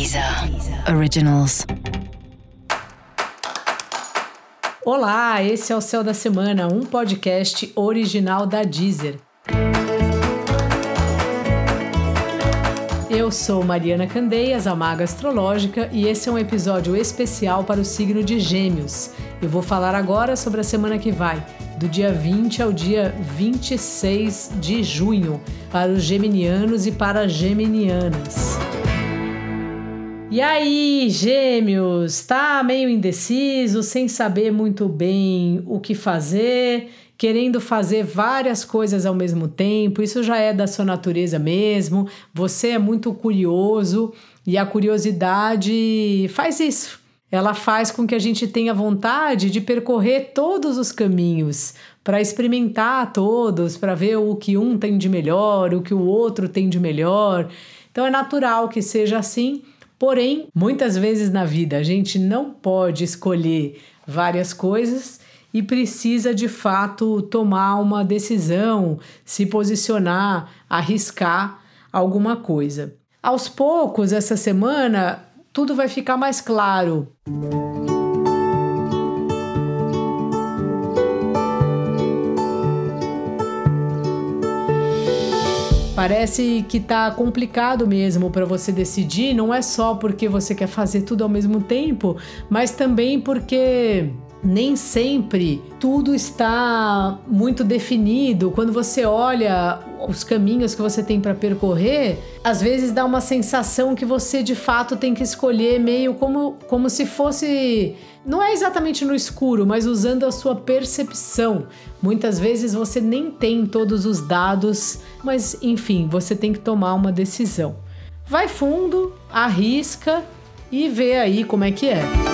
Deezer Originals. Olá, esse é o Céu da Semana, um podcast original da Deezer. Eu sou Mariana Candeias, a Maga Astrológica, e esse é um episódio especial para o signo de Gêmeos. Eu vou falar agora sobre a semana que vai, do dia 20 ao dia 26 de junho, para os geminianos e para as geminianas. E aí, gêmeos, tá meio indeciso, sem saber muito bem o que fazer, querendo fazer várias coisas ao mesmo tempo, isso já é da sua natureza mesmo. Você é muito curioso e a curiosidade faz isso. Ela faz com que a gente tenha vontade de percorrer todos os caminhos, para experimentar todos, para ver o que um tem de melhor, o que o outro tem de melhor. Então é natural que seja assim Porém, muitas vezes na vida a gente não pode escolher várias coisas e precisa de fato tomar uma decisão, se posicionar, arriscar alguma coisa. Aos poucos, essa semana, tudo vai ficar mais claro. Parece que tá complicado mesmo para você decidir, não é só porque você quer fazer tudo ao mesmo tempo, mas também porque nem sempre tudo está muito definido. Quando você olha os caminhos que você tem para percorrer, às vezes dá uma sensação que você de fato tem que escolher meio como, como se fosse. Não é exatamente no escuro, mas usando a sua percepção. Muitas vezes você nem tem todos os dados, mas enfim, você tem que tomar uma decisão. Vai fundo, arrisca e vê aí como é que é.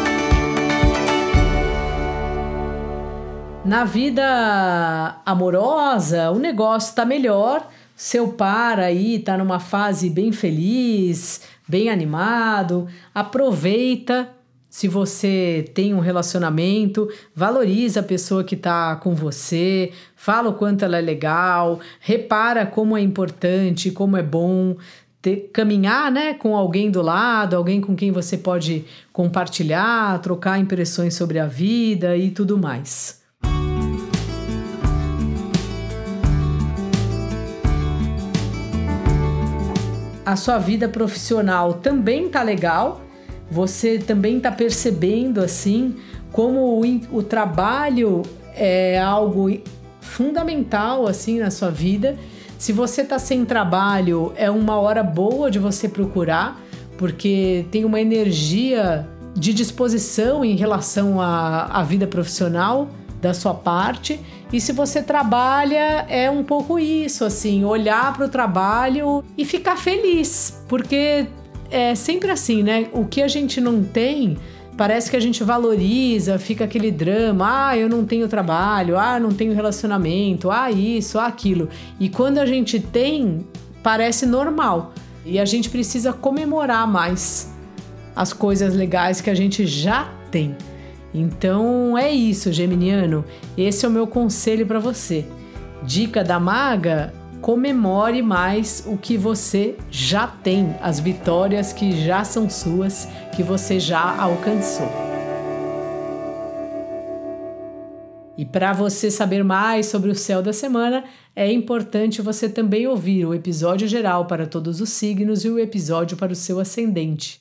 Na vida amorosa, o negócio está melhor. Seu par aí está numa fase bem feliz, bem animado. Aproveita se você tem um relacionamento, valoriza a pessoa que está com você, fala o quanto ela é legal, repara como é importante, como é bom ter, caminhar né, com alguém do lado, alguém com quem você pode compartilhar, trocar impressões sobre a vida e tudo mais. A sua vida profissional também tá legal, você também tá percebendo assim como o, o trabalho é algo fundamental assim na sua vida. Se você tá sem trabalho, é uma hora boa de você procurar, porque tem uma energia de disposição em relação à, à vida profissional da sua parte. E se você trabalha, é um pouco isso, assim, olhar para o trabalho e ficar feliz, porque é sempre assim, né? O que a gente não tem, parece que a gente valoriza, fica aquele drama, ah, eu não tenho trabalho, ah, não tenho relacionamento, ah, isso, ah, aquilo. E quando a gente tem, parece normal. E a gente precisa comemorar mais as coisas legais que a gente já tem. Então é isso, Geminiano. Esse é o meu conselho para você. Dica da maga: comemore mais o que você já tem, as vitórias que já são suas, que você já alcançou. E para você saber mais sobre o céu da semana, é importante você também ouvir o episódio geral para todos os signos e o episódio para o seu ascendente.